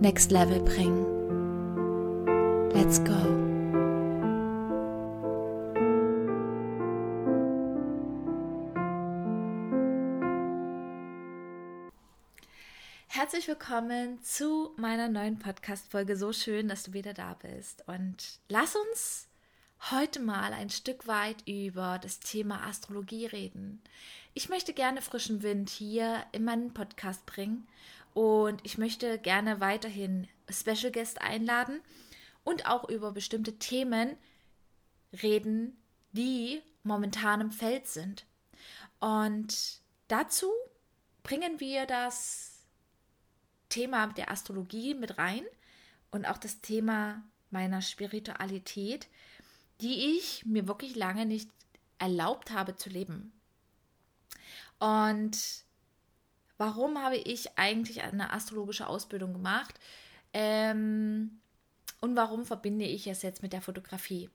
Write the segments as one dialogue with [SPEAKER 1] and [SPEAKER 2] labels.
[SPEAKER 1] next level bringen. Let's go. Herzlich willkommen zu meiner neuen Podcast-Folge. So schön, dass du wieder da bist. Und lass uns heute mal ein Stück weit über das Thema Astrologie reden. Ich möchte gerne frischen Wind hier in meinen Podcast bringen und ich möchte gerne weiterhin Special Guest einladen und auch über bestimmte Themen reden, die momentan im Feld sind. Und dazu bringen wir das Thema der Astrologie mit rein und auch das Thema meiner Spiritualität, die ich mir wirklich lange nicht erlaubt habe zu leben. Und warum habe ich eigentlich eine astrologische Ausbildung gemacht? Ähm, und warum verbinde ich es jetzt mit der Fotografie?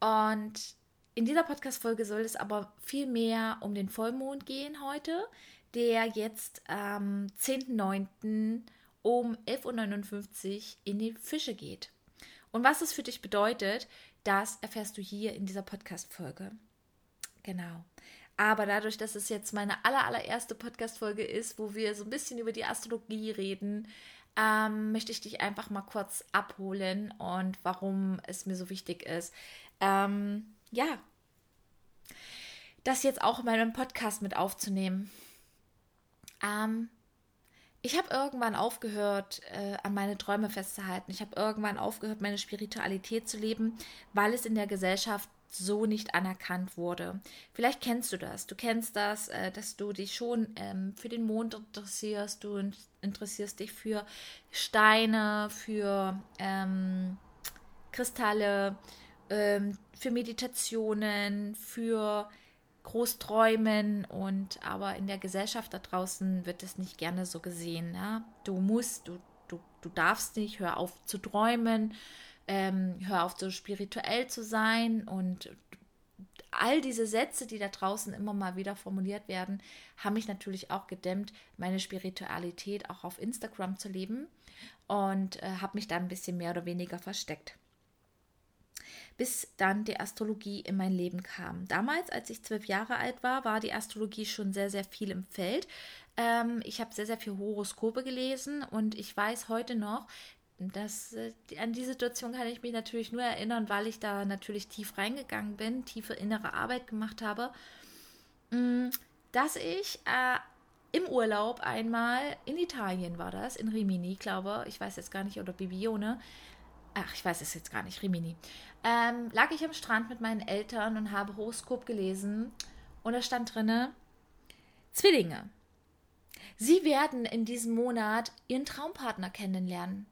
[SPEAKER 1] Und in dieser Podcast-Folge soll es aber viel mehr um den Vollmond gehen heute, der jetzt am 10.09. um 11.59 Uhr in die Fische geht. Und was es für dich bedeutet, das erfährst du hier in dieser Podcast-Folge. Genau. Aber dadurch, dass es jetzt meine aller, allererste Podcast-Folge ist, wo wir so ein bisschen über die Astrologie reden, ähm, möchte ich dich einfach mal kurz abholen und warum es mir so wichtig ist. Ähm, ja, das jetzt auch in meinem Podcast mit aufzunehmen. Ähm, ich habe irgendwann aufgehört, äh, an meine Träume festzuhalten. Ich habe irgendwann aufgehört, meine Spiritualität zu leben, weil es in der Gesellschaft so nicht anerkannt wurde. Vielleicht kennst du das. Du kennst das, äh, dass du dich schon ähm, für den Mond interessierst. Du interessierst dich für Steine, für ähm, Kristalle, ähm, für Meditationen, für Großträumen und aber in der Gesellschaft da draußen wird es nicht gerne so gesehen. Ja? Du musst, du, du, du darfst nicht, hör auf zu träumen, ähm, hör auf so spirituell zu sein und all diese Sätze, die da draußen immer mal wieder formuliert werden, haben mich natürlich auch gedämmt, meine Spiritualität auch auf Instagram zu leben und äh, habe mich da ein bisschen mehr oder weniger versteckt bis dann die Astrologie in mein Leben kam. Damals, als ich zwölf Jahre alt war, war die Astrologie schon sehr, sehr viel im Feld. Ähm, ich habe sehr, sehr viel Horoskope gelesen und ich weiß heute noch, dass äh, an die Situation kann ich mich natürlich nur erinnern, weil ich da natürlich tief reingegangen bin, tiefe innere Arbeit gemacht habe, mm, dass ich äh, im Urlaub einmal in Italien war das, in Rimini, glaube ich, weiß jetzt gar nicht, oder Bibione, ach, ich weiß es jetzt gar nicht, Rimini, ähm, lag ich am Strand mit meinen Eltern und habe Horoskop gelesen und da stand drinne Zwillinge. Sie werden in diesem Monat ihren Traumpartner kennenlernen.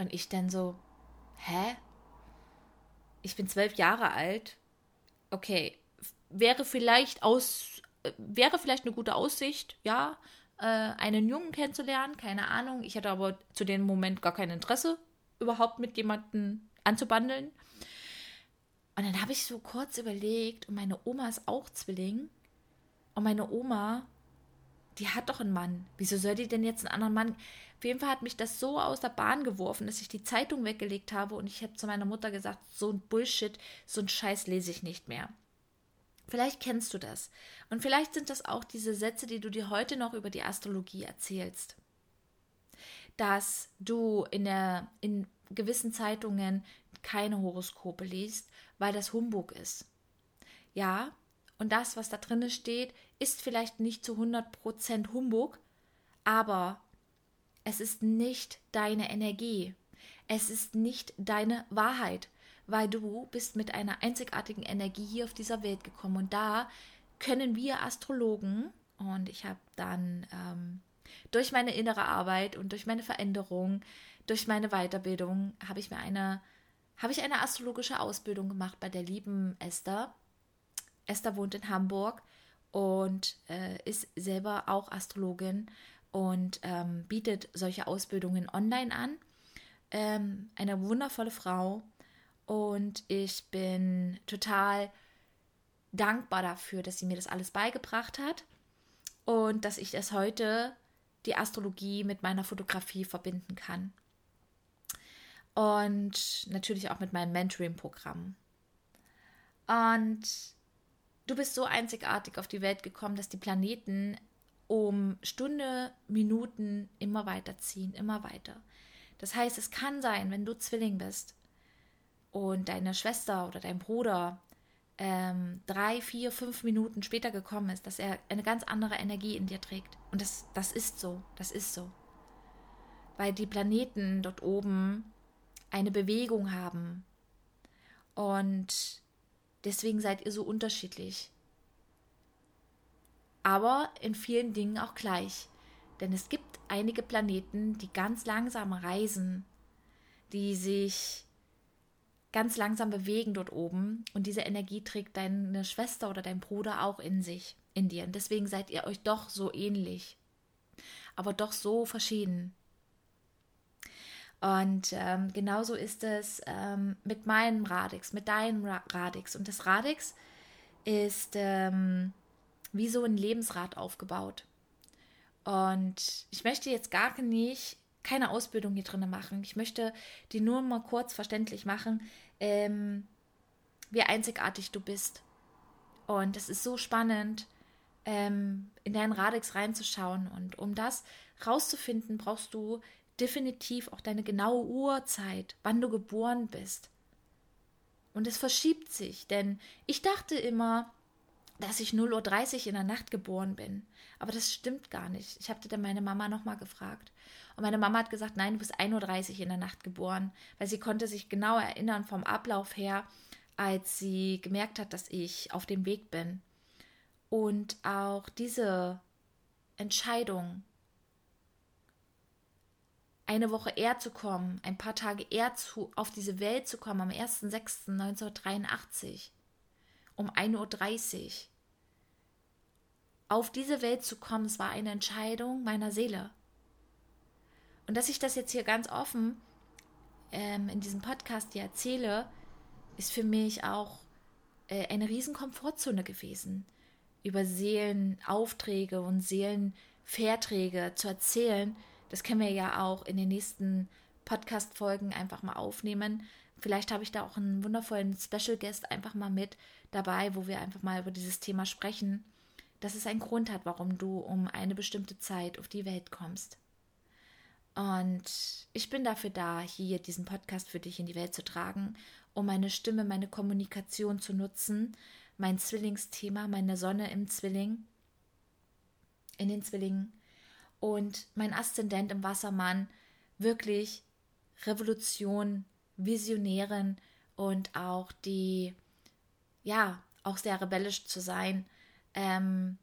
[SPEAKER 1] Und ich dann so, hä? Ich bin zwölf Jahre alt. Okay, wäre vielleicht aus, wäre vielleicht eine gute Aussicht, ja, äh, einen Jungen kennenzulernen, keine Ahnung. Ich hatte aber zu dem Moment gar kein Interesse überhaupt mit jemandem anzubandeln. Und dann habe ich so kurz überlegt, und meine Oma ist auch Zwilling. Und meine Oma, die hat doch einen Mann. Wieso soll die denn jetzt einen anderen Mann? Auf jeden Fall hat mich das so aus der Bahn geworfen, dass ich die Zeitung weggelegt habe und ich habe zu meiner Mutter gesagt, so ein Bullshit, so ein Scheiß lese ich nicht mehr. Vielleicht kennst du das. Und vielleicht sind das auch diese Sätze, die du dir heute noch über die Astrologie erzählst dass du in, der, in gewissen Zeitungen keine Horoskope liest, weil das Humbug ist. Ja, und das, was da drin steht, ist vielleicht nicht zu 100% Humbug, aber es ist nicht deine Energie. Es ist nicht deine Wahrheit, weil du bist mit einer einzigartigen Energie hier auf dieser Welt gekommen. Und da können wir Astrologen, und ich habe dann ähm, Durch meine innere Arbeit und durch meine Veränderung, durch meine Weiterbildung habe ich mir eine, habe ich eine astrologische Ausbildung gemacht bei der lieben Esther. Esther wohnt in Hamburg und äh, ist selber auch Astrologin und ähm, bietet solche Ausbildungen online an. Ähm, eine wundervolle Frau und ich bin total dankbar dafür, dass sie mir das alles beigebracht hat und dass ich es heute die Astrologie mit meiner Fotografie verbinden kann. Und natürlich auch mit meinem Mentoring-Programm. Und du bist so einzigartig auf die Welt gekommen, dass die Planeten um Stunde, Minuten immer weiterziehen, immer weiter. Das heißt, es kann sein, wenn du Zwilling bist und deine Schwester oder dein Bruder ähm, drei, vier, fünf Minuten später gekommen ist, dass er eine ganz andere Energie in dir trägt. Und das, das ist so, das ist so. Weil die Planeten dort oben eine Bewegung haben. Und deswegen seid ihr so unterschiedlich. Aber in vielen Dingen auch gleich. Denn es gibt einige Planeten, die ganz langsam reisen, die sich ganz langsam bewegen dort oben und diese Energie trägt deine Schwester oder dein Bruder auch in sich, in dir. Und deswegen seid ihr euch doch so ähnlich, aber doch so verschieden. Und ähm, genauso ist es ähm, mit meinem Radix, mit deinem Radix. Und das Radix ist ähm, wie so ein Lebensrad aufgebaut. Und ich möchte jetzt gar nicht keine Ausbildung hier drin machen. Ich möchte dir nur mal kurz verständlich machen, ähm, wie einzigartig du bist. Und es ist so spannend, ähm, in deinen Radix reinzuschauen. Und um das rauszufinden, brauchst du definitiv auch deine genaue Uhrzeit, wann du geboren bist. Und es verschiebt sich, denn ich dachte immer, dass ich 0.30 Uhr in der Nacht geboren bin. Aber das stimmt gar nicht. Ich habe dann meine Mama nochmal gefragt. Und meine Mama hat gesagt, nein, du bist 1.30 Uhr in der Nacht geboren, weil sie konnte sich genau erinnern vom Ablauf her, als sie gemerkt hat, dass ich auf dem Weg bin. Und auch diese Entscheidung, eine Woche eher zu kommen, ein paar Tage eher zu, auf diese Welt zu kommen, am 1.6.1983 um 1.30 Uhr, auf diese Welt zu kommen, es war eine Entscheidung meiner Seele. Und dass ich das jetzt hier ganz offen ähm, in diesem Podcast dir erzähle, ist für mich auch äh, eine riesen Komfortzone gewesen, über Seelenaufträge und Seelenverträge zu erzählen. Das können wir ja auch in den nächsten Podcast-Folgen einfach mal aufnehmen. Vielleicht habe ich da auch einen wundervollen Special Guest einfach mal mit dabei, wo wir einfach mal über dieses Thema sprechen dass es einen Grund hat, warum du um eine bestimmte Zeit auf die Welt kommst. Und ich bin dafür da, hier diesen Podcast für dich in die Welt zu tragen, um meine Stimme, meine Kommunikation zu nutzen, mein Zwillingsthema, meine Sonne im Zwilling, in den Zwillingen und mein Aszendent im Wassermann wirklich Revolution, Visionären und auch die, ja, auch sehr rebellisch zu sein, ähm,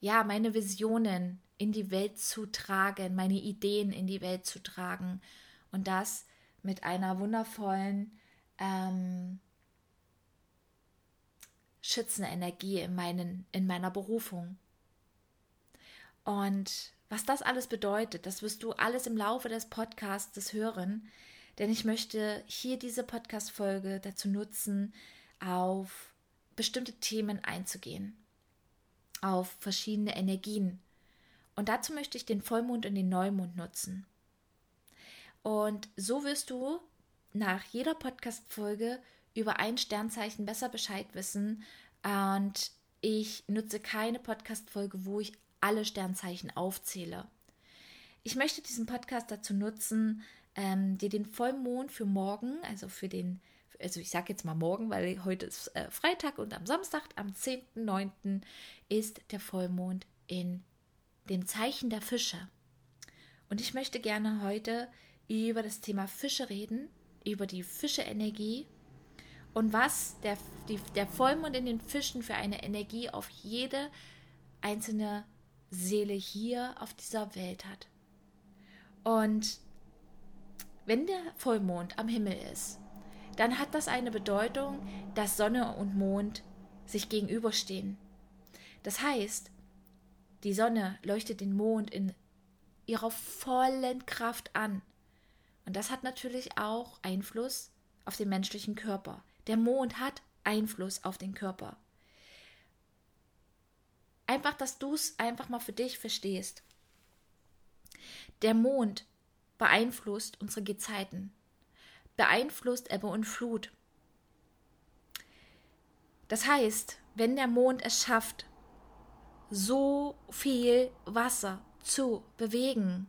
[SPEAKER 1] ja, meine Visionen in die Welt zu tragen, meine Ideen in die Welt zu tragen und das mit einer wundervollen ähm, schützende in, meinen, in meiner Berufung. Und was das alles bedeutet, das wirst du alles im Laufe des Podcasts hören, denn ich möchte hier diese Podcast-Folge dazu nutzen, auf bestimmte Themen einzugehen auf verschiedene Energien. Und dazu möchte ich den Vollmond und den Neumond nutzen. Und so wirst du nach jeder Podcast-Folge über ein Sternzeichen besser Bescheid wissen. Und ich nutze keine Podcast-Folge, wo ich alle Sternzeichen aufzähle. Ich möchte diesen Podcast dazu nutzen, ähm, dir den Vollmond für morgen, also für den also ich sage jetzt mal morgen, weil heute ist äh, Freitag und am Samstag, am 10.9. ist der Vollmond in dem Zeichen der Fische. Und ich möchte gerne heute über das Thema Fische reden, über die Fische-Energie und was der, die, der Vollmond in den Fischen für eine Energie auf jede einzelne Seele hier auf dieser Welt hat. Und wenn der Vollmond am Himmel ist, dann hat das eine Bedeutung, dass Sonne und Mond sich gegenüberstehen. Das heißt, die Sonne leuchtet den Mond in ihrer vollen Kraft an. Und das hat natürlich auch Einfluss auf den menschlichen Körper. Der Mond hat Einfluss auf den Körper. Einfach, dass du es einfach mal für dich verstehst. Der Mond beeinflusst unsere Gezeiten, beeinflusst Ebbe und Flut. Das heißt, wenn der Mond es schafft, so viel Wasser zu bewegen.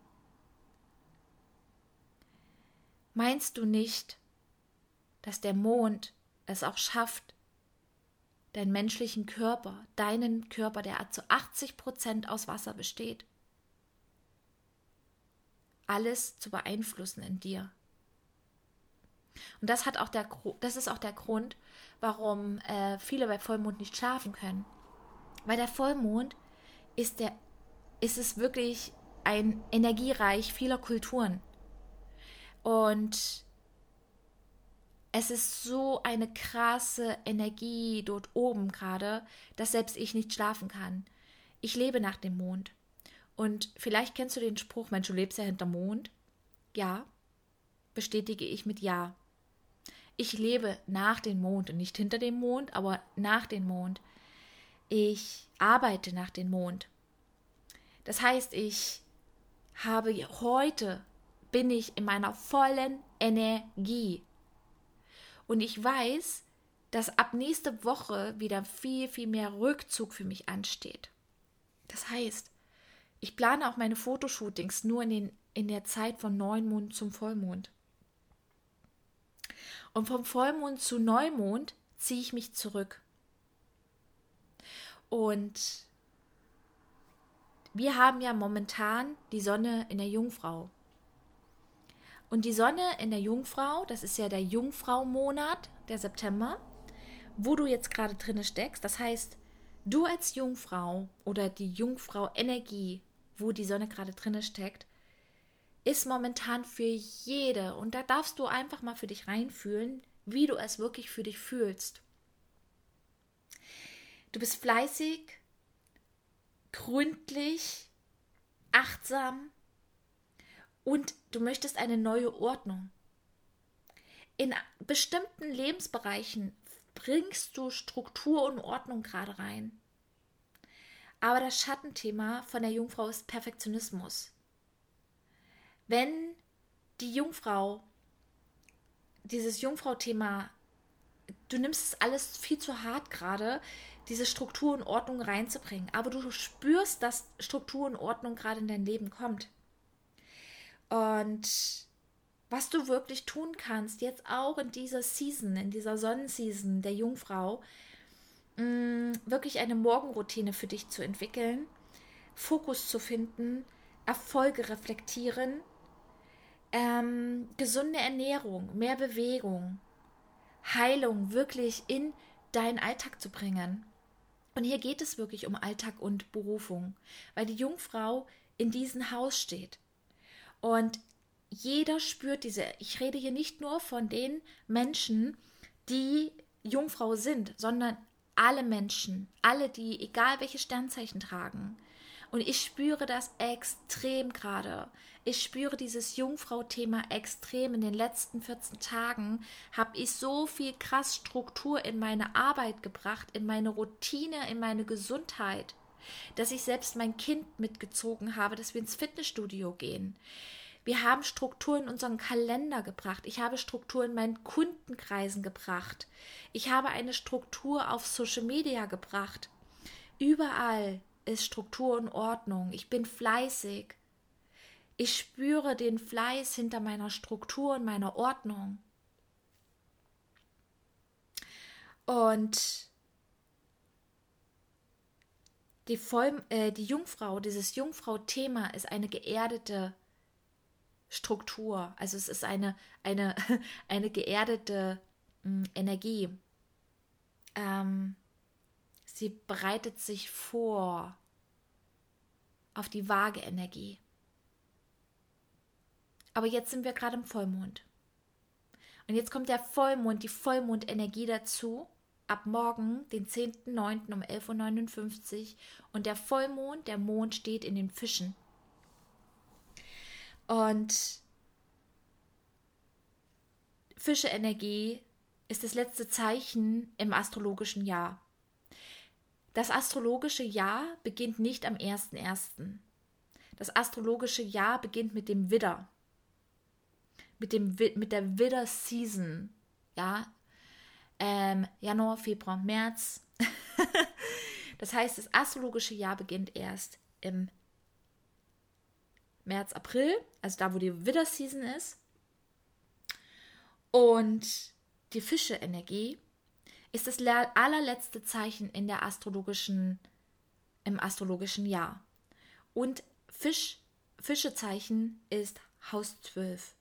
[SPEAKER 1] Meinst du nicht, dass der Mond es auch schafft, deinen menschlichen Körper, deinen Körper, der zu 80 Prozent aus Wasser besteht, alles zu beeinflussen in dir? Und das hat auch der, das ist auch der Grund, warum äh, viele bei Vollmond nicht schlafen können. Weil der Vollmond ist der, ist es wirklich ein Energiereich vieler Kulturen. Und es ist so eine krasse Energie dort oben gerade, dass selbst ich nicht schlafen kann. Ich lebe nach dem Mond. Und vielleicht kennst du den Spruch, Mensch, du lebst ja hinterm Mond. Ja, bestätige ich mit Ja. Ich lebe nach dem Mond und nicht hinter dem Mond, aber nach dem Mond. Ich arbeite nach dem Mond. Das heißt, ich habe heute bin ich in meiner vollen Energie. Und ich weiß, dass ab nächste Woche wieder viel, viel mehr Rückzug für mich ansteht. Das heißt, ich plane auch meine Fotoshootings nur in, den, in der Zeit von Neumond zum Vollmond. Und vom Vollmond zu Neumond ziehe ich mich zurück. Und wir haben ja momentan die Sonne in der Jungfrau. Und die Sonne in der Jungfrau, das ist ja der Jungfrau-Monat, der September, wo du jetzt gerade drinne steckst. Das heißt, du als Jungfrau oder die Jungfrau-Energie, wo die Sonne gerade drinne steckt, ist momentan für jede. Und da darfst du einfach mal für dich reinfühlen, wie du es wirklich für dich fühlst. Du bist fleißig, gründlich, achtsam und du möchtest eine neue Ordnung. In bestimmten Lebensbereichen bringst du Struktur und Ordnung gerade rein. Aber das Schattenthema von der Jungfrau ist Perfektionismus. Wenn die Jungfrau dieses Jungfrau-Thema, du nimmst es alles viel zu hart gerade, diese Struktur und Ordnung reinzubringen. Aber du spürst, dass Struktur und Ordnung gerade in dein Leben kommt. Und was du wirklich tun kannst, jetzt auch in dieser Season, in dieser Sonnenseason der Jungfrau, mm, wirklich eine Morgenroutine für dich zu entwickeln, Fokus zu finden, Erfolge reflektieren, ähm, gesunde Ernährung, mehr Bewegung, Heilung wirklich in deinen Alltag zu bringen. Und hier geht es wirklich um Alltag und Berufung, weil die Jungfrau in diesem Haus steht. Und jeder spürt diese, ich rede hier nicht nur von den Menschen, die Jungfrau sind, sondern alle Menschen, alle, die egal welche Sternzeichen tragen. Und ich spüre das extrem gerade. Ich spüre dieses Jungfrau-Thema extrem. In den letzten 14 Tagen habe ich so viel krass Struktur in meine Arbeit gebracht, in meine Routine, in meine Gesundheit, dass ich selbst mein Kind mitgezogen habe, dass wir ins Fitnessstudio gehen. Wir haben Struktur in unseren Kalender gebracht. Ich habe Struktur in meinen Kundenkreisen gebracht. Ich habe eine Struktur auf Social Media gebracht. Überall ist Struktur und Ordnung. Ich bin fleißig. Ich spüre den Fleiß hinter meiner Struktur und meiner Ordnung. Und die, Voll, äh, die Jungfrau, dieses Jungfrau-Thema ist eine geerdete Struktur. Also es ist eine, eine, eine geerdete mh, hm, Energie. Ähm, sie bereitet sich vor. auf die vage Energie. Aber jetzt sind wir gerade im Vollmond. Und jetzt kommt der Vollmond, die Vollmondenergie dazu, ab morgen, den 10.09. um 11.59 Uhr. Und der Vollmond, der Mond steht in den Fischen. Und Fische-Energie ist das letzte Zeichen im astrologischen Jahr. Das astrologische Jahr beginnt nicht am 1.1. Das astrologische Jahr beginnt mit dem Widder. Mit, dem, mit der Widder-Season. Ja. Ähm, Januar, Februar, März. das heißt, das astrologische Jahr beginnt erst im März, April, also da, wo die Widder-Season ist. Und die Fische-Energie ist das allerletzte Zeichen in der astrologischen, im astrologischen Jahr. Und Fisch, Fischezeichen ist Haus 12.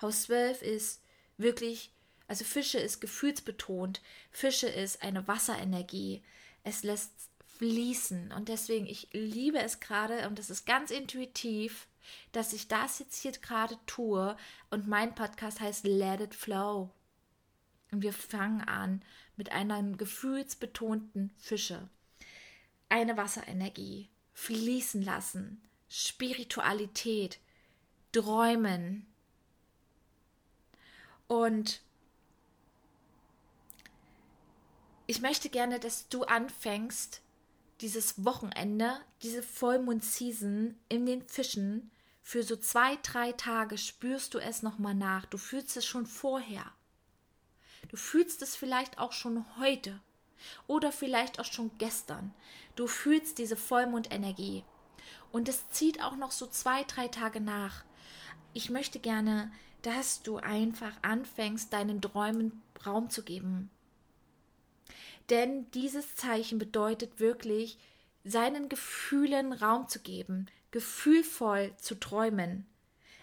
[SPEAKER 1] Haus 12 ist wirklich, also Fische ist gefühlsbetont. Fische ist eine Wasserenergie. Es lässt fließen. Und deswegen, ich liebe es gerade, und das ist ganz intuitiv, dass ich das jetzt hier gerade tue. Und mein Podcast heißt Let It Flow. Und wir fangen an mit einer gefühlsbetonten Fische. Eine Wasserenergie, fließen lassen, Spiritualität, Träumen. Und ich möchte gerne, dass du anfängst, dieses Wochenende, diese Vollmond-Season in den Fischen, für so zwei, drei Tage spürst du es nochmal nach. Du fühlst es schon vorher. Du fühlst es vielleicht auch schon heute oder vielleicht auch schon gestern. Du fühlst diese Vollmondenergie. Und es zieht auch noch so zwei, drei Tage nach. Ich möchte gerne, dass du einfach anfängst, deinen Träumen Raum zu geben. Denn dieses Zeichen bedeutet wirklich, seinen Gefühlen Raum zu geben, gefühlvoll zu träumen,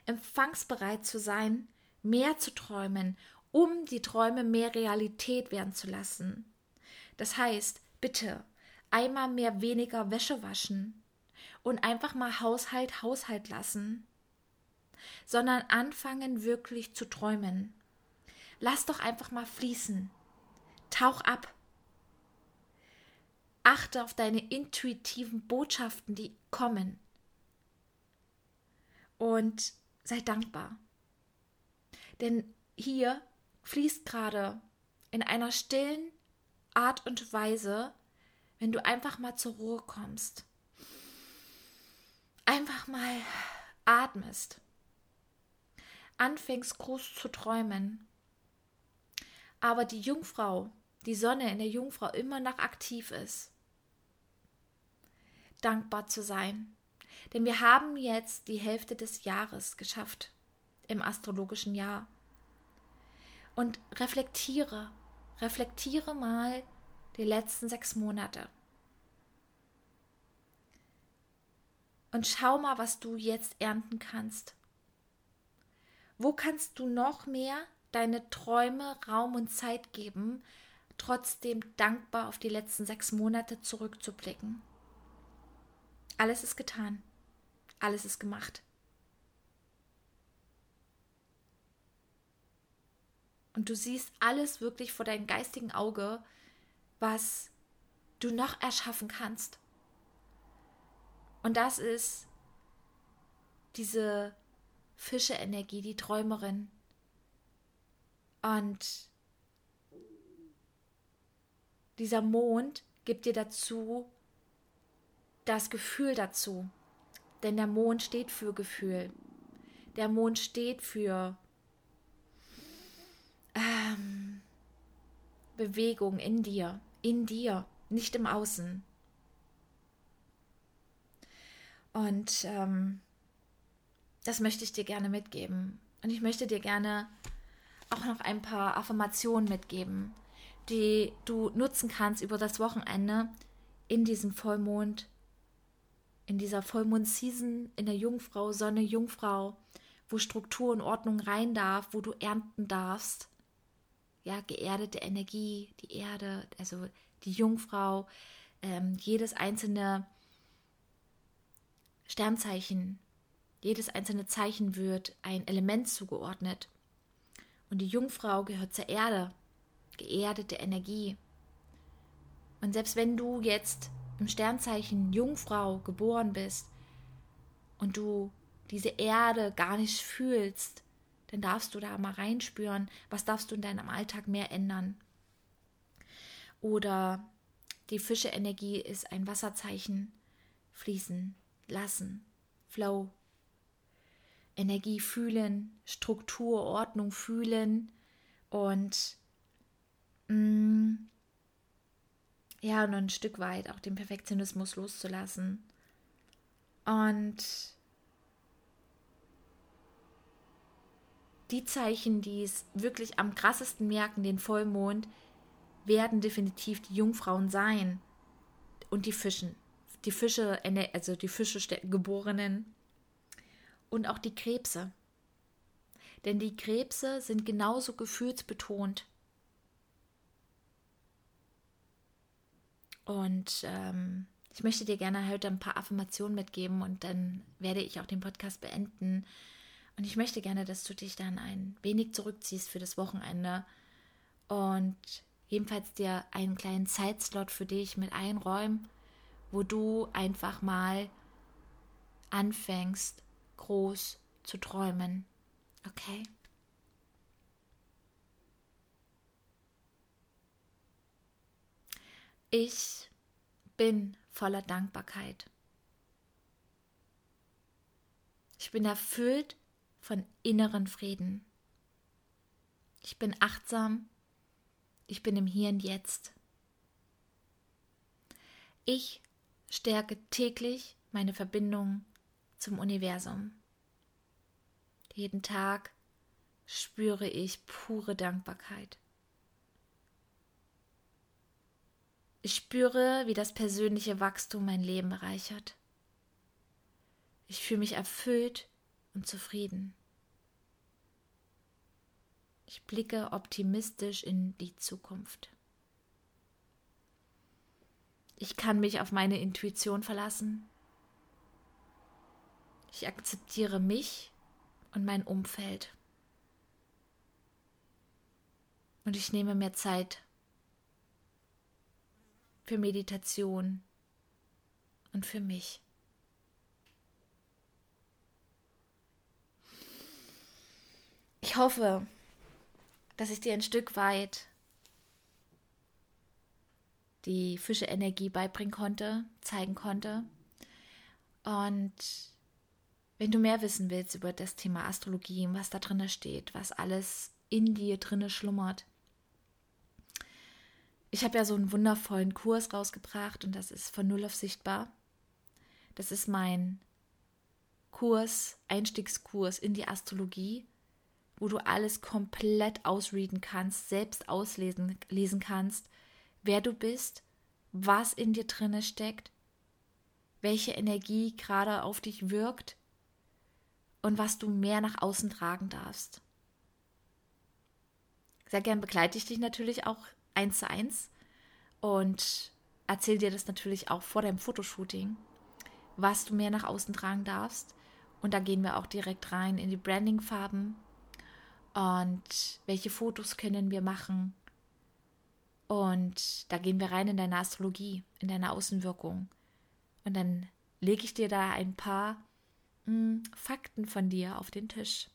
[SPEAKER 1] empfangsbereit zu sein, mehr zu träumen um die Träume mehr Realität werden zu lassen. Das heißt, bitte einmal mehr weniger Wäsche waschen und einfach mal Haushalt Haushalt lassen, sondern anfangen wirklich zu träumen. Lass doch einfach mal fließen. Tauch ab. Achte auf deine intuitiven Botschaften, die kommen. Und sei dankbar. Denn hier fließt gerade in einer stillen Art und Weise, wenn du einfach mal zur Ruhe kommst. Einfach mal atmest. Anfängst groß zu träumen. Aber die Jungfrau, die Sonne in der Jungfrau immer noch aktiv ist. Dankbar zu sein. Denn wir haben jetzt die Hälfte des Jahres geschafft im astrologischen Jahr und reflektiere, reflektiere mal die letzten sechs Monate. Und schau mal, was du jetzt ernten kannst. Wo kannst du noch mehr deine Träume Raum und Zeit geben, trotzdem dankbar auf die letzten sechs Monate zurückzublicken? Alles ist getan. Alles ist gemacht. und du siehst alles wirklich vor deinem geistigen Auge, was du noch erschaffen kannst. Und das ist diese Fische-Energie, die Träumerin. Und dieser Mond gibt dir dazu das Gefühl dazu. Denn der Mond steht für Gefühl. Der Mond steht für ähm, Bewegung in dir, in dir, nicht im Außen. Und ähm, das möchte ich dir gerne mitgeben. Und ich möchte dir gerne auch noch ein paar Affirmationen mitgeben, die du nutzen kannst über das Wochenende in diesem Vollmond, in dieser Vollmond-Season, in der Jungfrau, Sonne, Jungfrau, wo Struktur und Ordnung rein darf, wo du ernten darfst ja, geerdete Energie, die Erde, also die Jungfrau, ähm, jedes einzelne Sternzeichen, jedes einzelne Zeichen wird ein Element zugeordnet. Und die Jungfrau gehört zur Erde, geerdete Energie. Und selbst wenn du jetzt im Sternzeichen Jungfrau geboren bist und du diese Erde gar nicht fühlst, dann darfst du da mal reinspüren, was darfst du in deinem Alltag mehr ändern. Oder die Fische-Energie ist ein Wasserzeichen, fließen, lassen, Flow, Energie fühlen, Struktur, Ordnung fühlen und mh, mm, ja, und ein Stück weit auch den Perfektionismus loszulassen. Und die Zeichen, die es wirklich am krassesten merken, den Vollmond, werden definitiv die Jungfrauen sein und die Fischen. Die Fische, also die Fische geborenen und auch die Krebse. Denn die Krebse sind genauso gefühlsbetont. Und ähm, ich möchte dir gerne heute ein paar Affirmationen mitgeben und dann werde ich auch den Podcast beenden. Und ich möchte gerne, dass du dich dann ein wenig zurückziehst für das Wochenende und jedenfalls dir einen kleinen Zeitslot für dich mit einräumen, wo du einfach mal anfängst, groß zu träumen. Okay? Ich bin voller Dankbarkeit. Ich bin erfüllt von inneren Frieden. Ich bin achtsam. Ich bin im Hier und Jetzt. Ich stärke täglich meine Verbindung zum Universum. Jeden Tag spüre ich pure Dankbarkeit. Ich spüre, wie das persönliche Wachstum mein Leben bereichert. Ich fühle mich erfüllt und zufrieden. Ich blicke optimistisch in die Zukunft. Ich kann mich auf meine Intuition verlassen ich akzeptiere mich und mein Umfeld. Und ich nehme mehr Zeit für Meditation und für mich. Ich hoffe, dass ich dir ein Stück weit die Fische-Energie beibringen konnte, zeigen konnte. Und wenn du mehr wissen willst über das Thema Astrologie, was da drin steht, was alles in dir drinne schlummert, ich habe ja so einen wundervollen Kurs rausgebracht und das ist von Null auf Sichtbar. Das ist mein Kurs, Einstiegskurs in die Astrologie, wo du alles komplett ausreaden kannst, selbst auslesen lesen kannst, wer du bist, was in dir drinne steckt, welche Energie gerade auf dich wirkt und was du mehr nach außen tragen darfst. Sehr gern begleite ich dich natürlich auch eins zu eins und erzähle dir das natürlich auch vor deinem Fotoshooting, was du mehr nach außen tragen darfst. Und da gehen wir auch direkt rein in die Branding-Farben und welche Fotos können wir machen. Und da gehen wir rein in deine Astrologie, in deine Außenwirkung. Und dann lege ich dir da ein paar mh, hm, Fakten von dir auf den Tisch.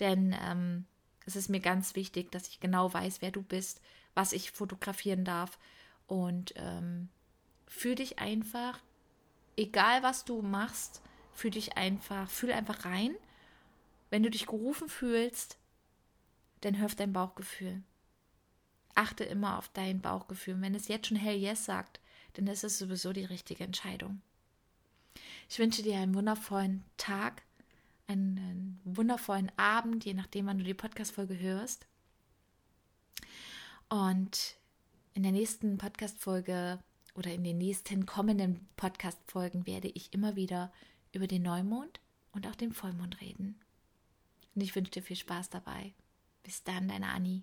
[SPEAKER 1] Denn ähm, es ist mir ganz wichtig, dass ich genau weiß, wer du bist, was ich fotografieren darf. Und ähm, fühl dich einfach, egal was du machst, fühl dich einfach, fühl einfach rein. Wenn du dich gerufen fühlst, dann hör auf dein Bauchgefühl. Achte immer auf dein Bauchgefühl. wenn es jetzt schon Hell Yes sagt, dann ist es sowieso die richtige Entscheidung. Ich wünsche dir einen wundervollen Tag, einen, wundervollen Abend, je nachdem, wann du die Podcast-Folge hörst. Und in der nächsten Podcast-Folge oder in den nächsten kommenden Podcast-Folgen werde ich immer wieder über den Neumond und auch den Vollmond reden. Und ich wünsche dir viel Spaß dabei. Bis dann, deine Annie.